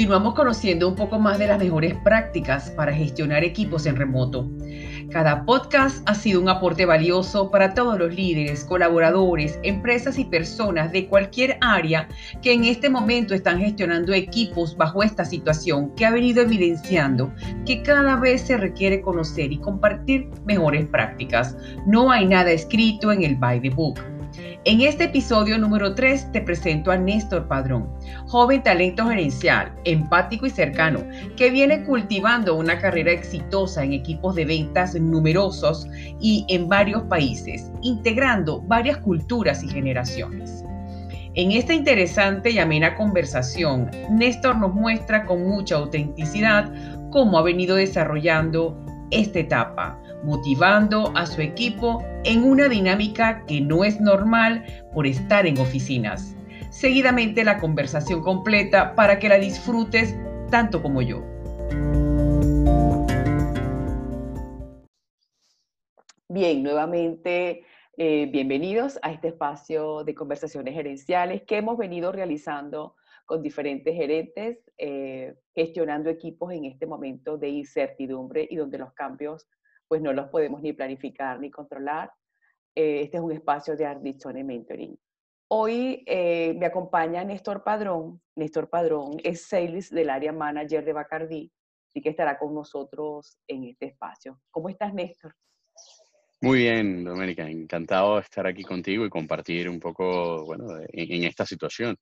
Continuamos conociendo un poco más de las mejores prácticas para gestionar equipos en remoto. Cada podcast ha sido un aporte valioso para todos los líderes, colaboradores, empresas y personas de cualquier área que en este momento están gestionando equipos bajo esta situación que ha venido evidenciando que cada vez se requiere conocer y compartir mejores prácticas. No hay nada escrito en el by the book. En este episodio número 3 te presento a Néstor Padrón, joven talento gerencial, empático y cercano, que viene cultivando una carrera exitosa en equipos de ventas numerosos y en varios países, integrando varias culturas y generaciones. En esta interesante y amena conversación, Néstor nos muestra con mucha autenticidad cómo ha venido desarrollando esta etapa, motivando a su equipo en una dinámica que no es normal por estar en oficinas. Seguidamente la conversación completa para que la disfrutes tanto como yo. Bien, nuevamente eh, bienvenidos a este espacio de conversaciones gerenciales que hemos venido realizando con diferentes gerentes, eh, gestionando equipos en este momento de incertidumbre y donde los cambios pues no los podemos ni planificar ni controlar. Eh, este es un espacio de Ardizone Mentoring. Hoy eh, me acompaña Néstor Padrón. Néstor Padrón es sales del área manager de Bacardí, y que estará con nosotros en este espacio. ¿Cómo estás, Néstor? Muy bien, Doménica. Encantado de estar aquí contigo y compartir un poco, bueno, en, esta situación.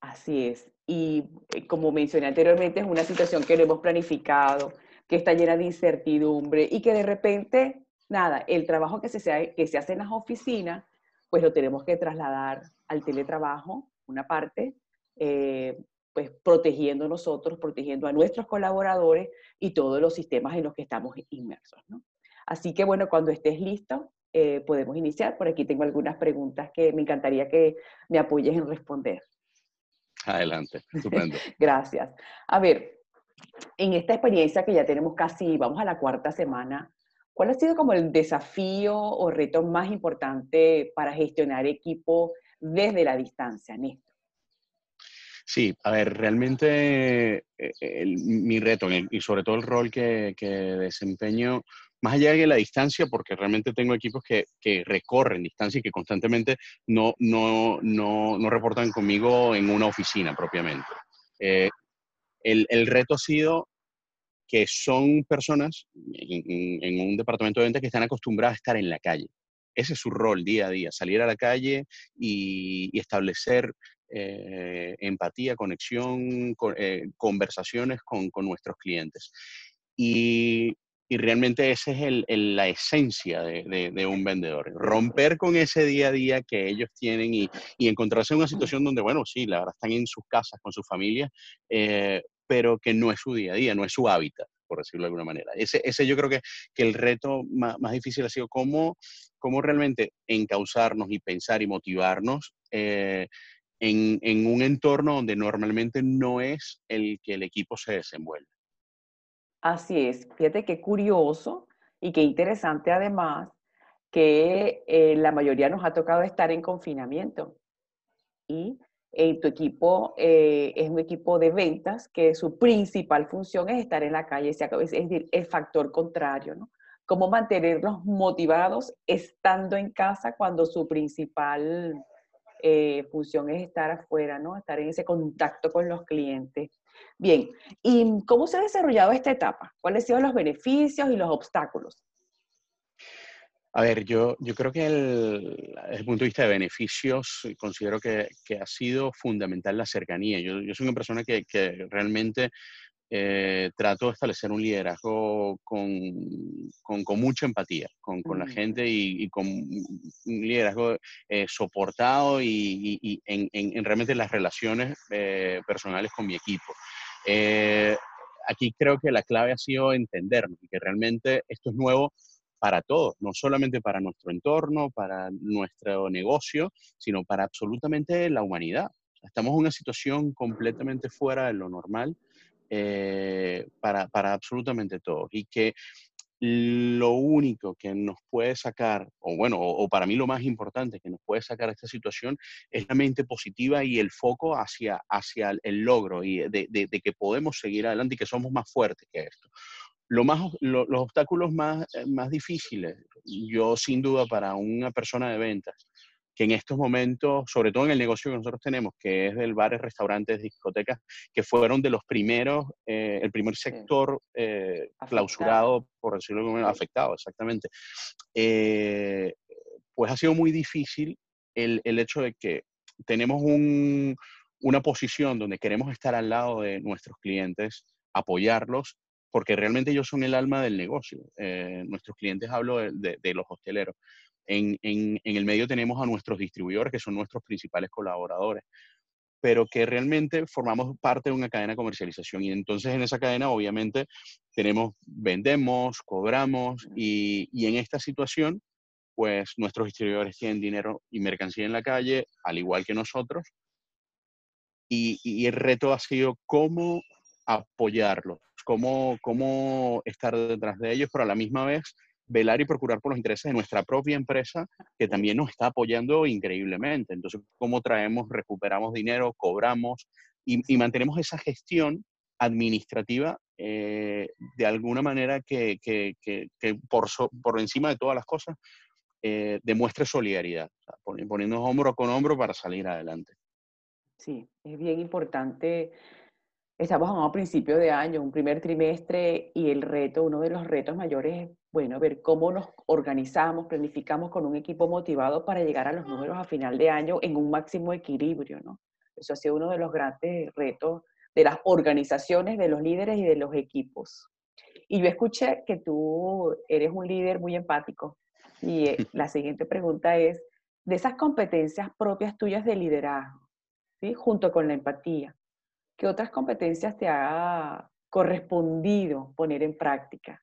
Así es. Y eh, como mencioné anteriormente, es una situación que no hemos planificado, que está llena de incertidumbre y que de repente, nada, el trabajo que se, que se hace en las oficinas, pues lo tenemos que trasladar al teletrabajo, una parte, eh, pues protegiendo nosotros, protegiendo a nuestros colaboradores y todos los sistemas en los que estamos inmersos. ¿no? Así que bueno, cuando estés listo, eh, podemos iniciar. Por aquí tengo algunas preguntas que me encantaría que me apoyes en responder. Adelante, estupendo. Gracias. A ver, en esta experiencia que ya tenemos casi, vamos a la cuarta semana, ¿cuál ha sido como el desafío o reto más importante para gestionar equipo desde la distancia, Néstor? Sí, a ver, realmente eh, mi reto y sobre todo el rol que, desempeño, más allá de la distancia, porque realmente tengo equipos que, recorren distancia y que constantemente no, no, no, no reportan conmigo en una oficina propiamente. Eh, el, reto ha sido que son personas en, un departamento de ventas que están acostumbradas a estar en la calle. Ese es su rol día a día, salir a la calle y, establecer eh, empatía, conexión, eh, conversaciones con, nuestros clientes. Y, realmente esa es la esencia de, un vendedor, romper con ese día a día que ellos tienen y, encontrarse en una situación donde, bueno, sí, la verdad están en sus casas con su familia, eh, pero que no es su día a día, no es su hábitat, por decirlo de alguna manera. Ese, ese yo creo que, que el reto más, más, difícil ha sido cómo, cómo realmente encauzarnos y pensar y motivarnos eh, en, en, un entorno donde normalmente no es el que el equipo se desenvuelve. Así es, fíjate qué curioso y qué interesante además que eh, la mayoría nos ha tocado estar en confinamiento y tu equipo eh, es un equipo de ventas que su principal función es estar en la calle, es decir, el factor contrario, ¿no? Cómo mantenerlos motivados estando en casa cuando su principal eh, función es estar afuera, ¿no? Estar en ese contacto con los clientes. Bien, ¿y cómo se ha desarrollado esta etapa? ¿Cuáles han sido los beneficios y los obstáculos? A ver, yo, yo creo que desde el punto de vista de beneficios, eh, considero que, que ha sido fundamental la cercanía. Yo, yo soy una persona que, que realmente eh, trato de establecer un liderazgo con, con, con mucha empatía con, con la mm. gente y, y, con un liderazgo eh, soportado y, y en, en, realmente las relaciones personales con mi equipo. Aquí creo que la clave ha sido entendernos y que realmente esto es nuevo para todos, no solamente para nuestro entorno, para nuestro negocio, sino para absolutamente la humanidad. Estamos en una situación completamente fuera de lo normal eh, para, para, absolutamente todos y que lo único que nos puede sacar, o bueno, o, para mí lo más importante que nos puede sacar esta situación es la mente positiva y el foco hacia, hacia el logro y de, de, que podemos seguir adelante y que somos más fuertes que esto. Lo más, los obstáculos más, eh, más difíciles, yo sin duda para una persona de ventas, que en estos momentos, sobre todo en el negocio que nosotros tenemos, que es del bares, restaurantes, discotecas, que fueron de los primeros, eh, el primer sector eh, clausurado, por decirlo como afectado, exactamente. Eh, pues ha sido muy difícil el, el hecho de que tenemos un, una posición donde queremos estar al lado de nuestros clientes, apoyarlos, porque realmente ellos son el alma del negocio. nuestros clientes, hablo de, de los hosteleros, en, el medio tenemos a nuestros distribuidores, que son nuestros principales colaboradores, pero que realmente formamos parte de una cadena de comercialización. Y entonces en esa cadena, obviamente, tenemos, vendemos, cobramos, y, en esta situación, pues nuestros distribuidores tienen dinero y mercancía en la calle, al igual que nosotros. Y, y el reto ha sido cómo apoyarlos, cómo, cómo estar detrás de ellos, pero a la misma vez velar y procurar por los intereses de nuestra propia empresa, que también nos está apoyando increíblemente. Entonces, ¿cómo traemos, recuperamos dinero, cobramos y, mantenemos esa gestión administrativa eh, de alguna manera que, que, que, por, por, encima de todas las cosas eh, demuestre solidaridad, poniéndonos hombro con hombro para salir adelante. Sí, es bien importante Estamos a principio de año, un primer trimestre, y el reto, uno de los retos mayores bueno, ver cómo nos organizamos, planificamos con un equipo motivado para llegar a los números a final de año en un máximo equilibrio, ¿no? Eso ha sido uno de los grandes retos de las organizaciones, de los líderes y de los equipos. Y yo escuché que tú eres un líder muy empático. Y eh, la siguiente pregunta es, de esas competencias propias tuyas de liderazgo, ¿sí? junto con la empatía, ¿Qué otras competencias te ha correspondido poner en práctica?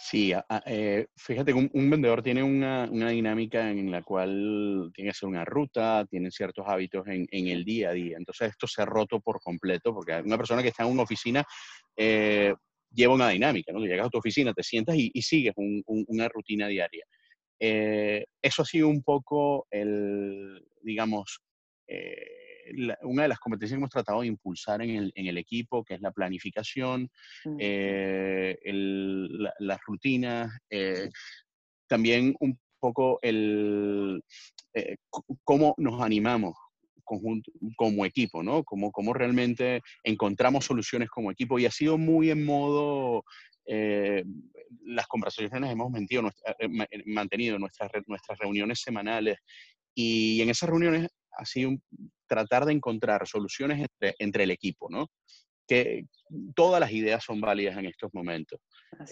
Sí, eh, fíjate que un, vendedor tiene una, dinámica en la cual tiene que hacer una ruta, tiene ciertos hábitos en, el día a día. Entonces esto se ha roto por completo porque una persona que está en una oficina eh, lleva una dinámica, ¿no? Llegas a tu oficina, te sientas y, sigues una rutina diaria. Eh, eso ha sido un poco el, digamos, una de las competencias que hemos tratado de impulsar en el, en el equipo, que es la planificación, eh, las rutinas, eh, también un poco el eh, cómo nos animamos conjunto, como equipo, ¿no? Cómo, cómo realmente encontramos soluciones como equipo. Y ha sido muy en modo las conversaciones hemos mentido, mantenido nuestras, nuestras reuniones semanales. Y en esas reuniones ha sido tratar de encontrar soluciones entre, el equipo, ¿no? Que todas las ideas son válidas en estos momentos.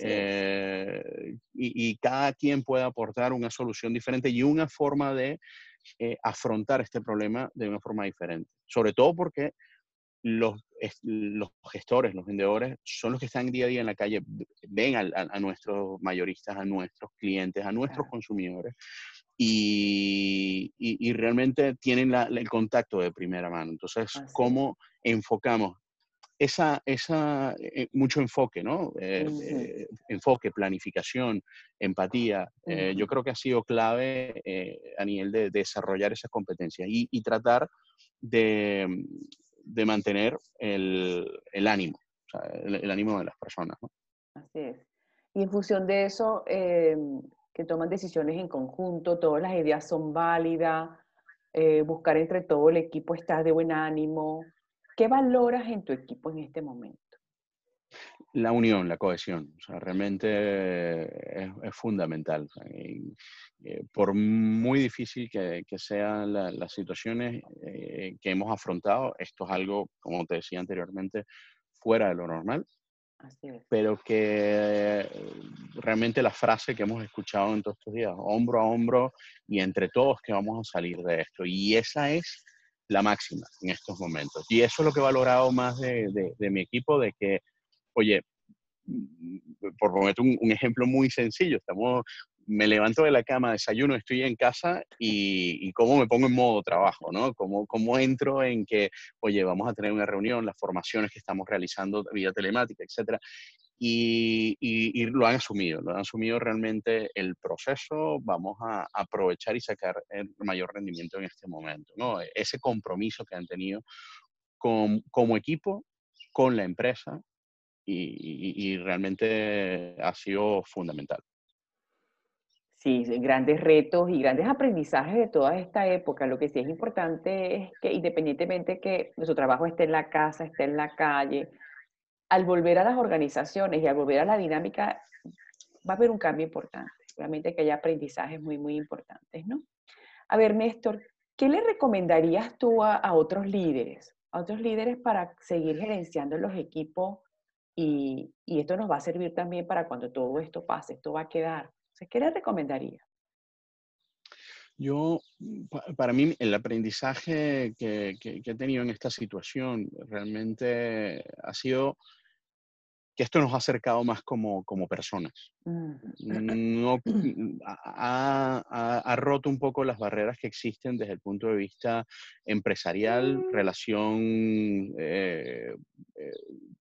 Eh, y, cada quien puede aportar una solución diferente y una forma de eh, afrontar este problema de una forma diferente. Sobre todo porque los, los, gestores, los vendedores, son los que están día a día en la calle, ven a, nuestros mayoristas, a nuestros clientes, a nuestros consumidores y, y, realmente tienen el contacto de primera mano. Entonces, ¿cómo enfocamos? Esa, esa, eh, mucho enfoque, ¿no? Eh, eh, enfoque, planificación, empatía, yo creo que ha sido clave a nivel de, desarrollar esas competencias y, y tratar de, de, mantener el, el ánimo, o sea, el, ánimo de las personas. ¿no? Así es. Y en función de eso, em, que toman decisiones en conjunto, todas las ideas son válidas, eh, buscar entre todo el equipo estar de buen ánimo. ¿Qué valoras en tu equipo en este momento? La unión, la cohesión, o sea, realmente es, fundamental. Eh, por muy difícil que, sean las situaciones eh, que hemos afrontado, esto es algo, como te decía anteriormente, fuera de lo normal, pero que realmente la frase que hemos escuchado en todos estos días, hombro a hombro y entre todos que vamos a salir de esto. Y esa es la máxima en estos momentos. Y eso es lo que he valorado más de, de, mi equipo, de que, oye, mm, por poner un, un, ejemplo muy sencillo, estamos me levanto de la cama, desayuno, estoy en casa y, cómo me pongo en modo trabajo, ¿no? Cómo, cómo entro en que, oye, vamos a tener una reunión, las formaciones que estamos realizando vía telemática, etcétera. y, lo han asumido, lo han asumido realmente el proceso, vamos a aprovechar y sacar el mayor rendimiento en este momento, ¿no? Ese compromiso que han tenido con, como equipo, con la empresa y, realmente ha sido fundamental. Sí, grandes retos y grandes aprendizajes de toda esta época. Lo que sí es importante es que independientemente que nuestro trabajo esté en la casa, esté en la calle, al volver a las organizaciones y al volver a la dinámica, va a haber un cambio importante. Obviamente que hay aprendizajes muy, muy importantes, ¿no? A ver, Néstor, ¿qué le recomendarías tú a, otros líderes? A otros líderes para seguir gerenciando los equipos y, y, esto nos va a servir también para cuando todo esto pase, esto va a quedar. ¿Qué le recomendarías? Yo, para mí, el aprendizaje que, que, he tenido en esta situación realmente ha sido que esto nos ha acercado más como, como personas. No, ha, ha, roto un poco las barreras que existen desde el punto de vista empresarial, mm. relación eh, eh,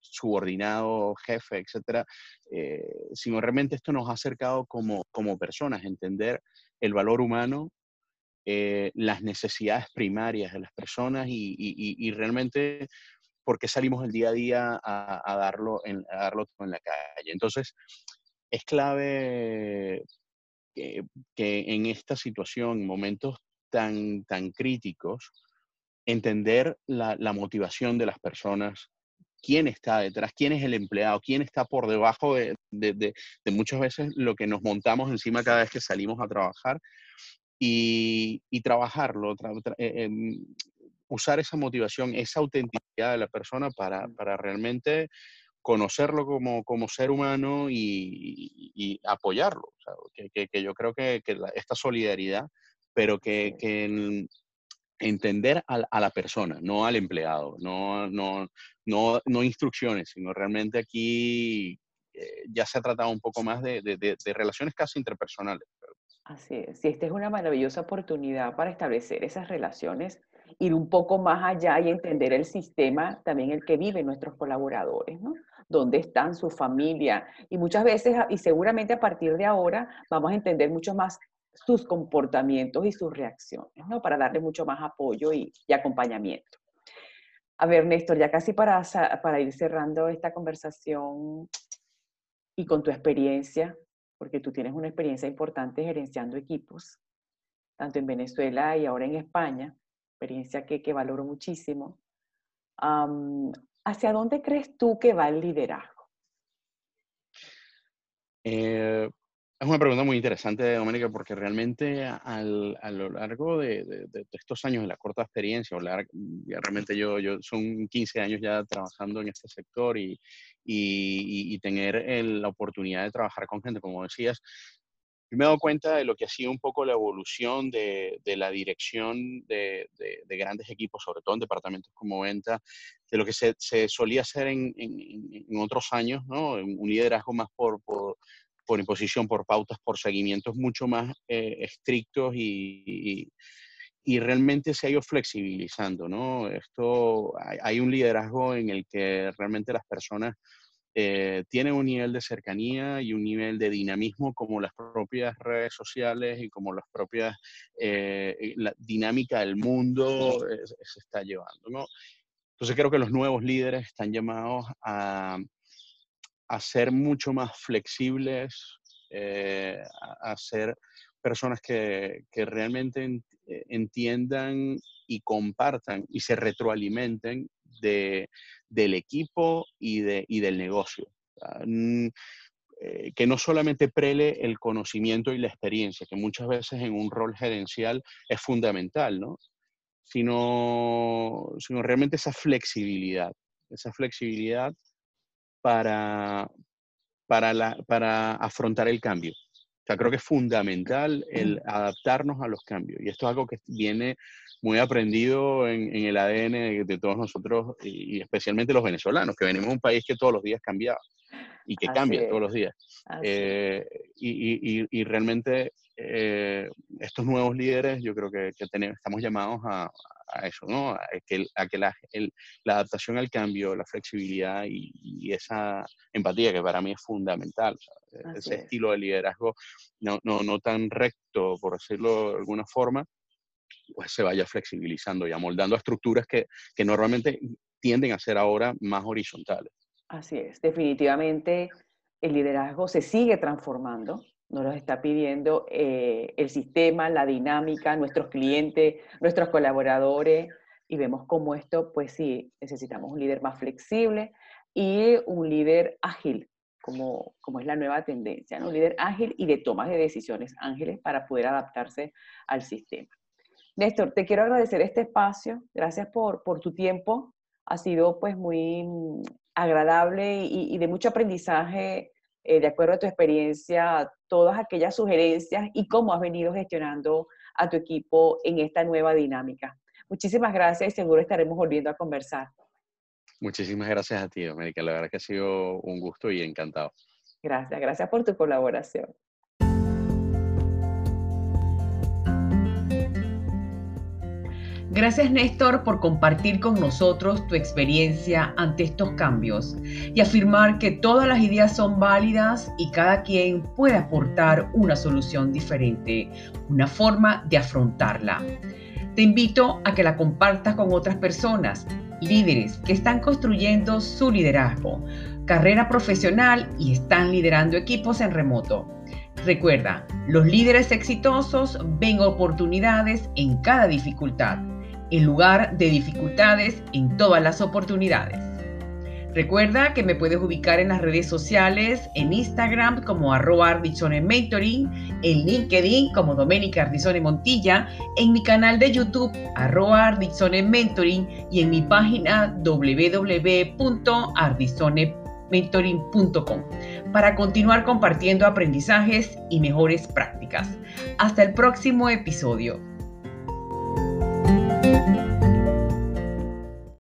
subordinado, jefe, etcétera, eh, sino realmente esto nos ha acercado como, como personas, entender el valor humano, las necesidades primarias de las personas y, y, y realmente por qué salimos el día a día a, darlo, en, darlo en la calle. Entonces, es clave que, en esta situación, en momentos tan, tan críticos, entender la, motivación de las personas, quién está detrás, quién es el empleado, quién está por debajo de, muchas veces lo que nos montamos encima cada vez que salimos a trabajar y, trabajarlo, eh, em, usar esa motivación, esa autenticidad de la persona para, para realmente conocerlo como, como ser humano y, apoyarlo. que, que, yo creo que, que esta solidaridad, pero que, que entender a, la persona, no al empleado, no, no, no, no instrucciones, sino realmente aquí eh, ya se ha tratado un poco más de, de, de, relaciones casi interpersonales. Así es, y esta es una maravillosa oportunidad para establecer esas relaciones ir un poco más allá y entender el sistema también el que viven nuestros colaboradores, ¿no? Dónde están su familia. Y muchas veces, y seguramente a partir de ahora, vamos a entender mucho más sus comportamientos y sus reacciones, ¿no? Para darle mucho más apoyo y, acompañamiento. A ver, Néstor, ya casi para, para ir cerrando esta conversación y con tu experiencia, porque tú tienes una experiencia importante gerenciando equipos, tanto en Venezuela y ahora en España experiencia que, que valoro muchísimo. ¿Hacia dónde crees tú que va el liderazgo? Eh, es una pregunta muy interesante, Doménica, porque realmente a lo largo de, estos años de la corta experiencia, o realmente yo, yo son 15 años ya trabajando en este sector y, y, tener la oportunidad de trabajar con gente, como decías, me he dado cuenta de lo que ha sido un poco la evolución de, la dirección de, grandes equipos, sobre todo en departamentos como venta, de lo que se, solía hacer en, otros años, ¿no? un liderazgo más por, por, imposición, por pautas, por seguimientos mucho más eh, estrictos y, y, realmente se ha ido flexibilizando. ¿no? Esto, hay un liderazgo en el que realmente las personas eh, tiene un nivel de cercanía y un nivel de dinamismo como las propias redes sociales y como las propias eh, la dinámica del mundo eh, se está llevando. ¿no? Entonces creo que los nuevos líderes están llamados a, a ser mucho más flexibles, a, ser personas que, que realmente entiendan y compartan y se retroalimenten de, del equipo y, de, y del negocio. Eh, que no solamente prele el conocimiento y la experiencia, que muchas veces en un rol gerencial es fundamental, ¿no? Sino, sino realmente esa flexibilidad, esa flexibilidad para, para, la, para afrontar el cambio. O sea, creo que es fundamental el adaptarnos a los cambios. Y esto es algo que viene muy aprendido en, el ADN de, todos nosotros y, especialmente los venezolanos, que venimos de un país que todos los días cambiaba. y que cambia todos los días. Eh, y, realmente eh, estos nuevos líderes yo creo que, tenemos, estamos llamados a, eso, ¿no? A que, a que la, la, adaptación al cambio, la flexibilidad y, esa empatía que para mí es fundamental, ese estilo de liderazgo no, no, no tan recto, por decirlo de alguna forma, pues se vaya flexibilizando y amoldando a estructuras que, que normalmente tienden a ser ahora más horizontales. Así es, definitivamente el liderazgo se sigue transformando, nos lo está pidiendo eh, el sistema, la dinámica, nuestros clientes, nuestros colaboradores, y vemos cómo esto, pues sí, necesitamos un líder más flexible y un líder ágil, como, como es la nueva tendencia, un líder ágil y de tomas de decisiones ángeles para poder adaptarse al sistema. Néstor, te quiero agradecer este espacio, gracias por, por tu tiempo, ha sido pues muy mm, agradable y, de mucho aprendizaje, eh, de acuerdo a tu experiencia, todas aquellas sugerencias y cómo has venido gestionando a tu equipo en esta nueva dinámica. Muchísimas gracias y seguro estaremos volviendo a conversar. Muchísimas gracias a ti, América. La verdad que ha sido un gusto y encantado. Gracias, gracias por tu colaboración. Gracias Néstor por compartir con nosotros tu experiencia ante estos cambios y afirmar que todas las ideas son válidas y cada quien puede aportar una solución diferente, una forma de afrontarla. Te invito a que la compartas con otras personas, líderes que están construyendo su liderazgo, carrera profesional y están liderando equipos en remoto. Recuerda, los líderes exitosos ven oportunidades en cada dificultad en lugar de dificultades en todas las oportunidades. Recuerda que me puedes ubicar en las redes sociales, en Instagram como arroba Ardizone Mentoring, en LinkedIn como Doménica Ardizone Montilla, en mi canal de YouTube arroba Ardizone Mentoring y en mi página www.ardizonementoring.com para continuar compartiendo aprendizajes y mejores prácticas. Hasta el próximo episodio. thank you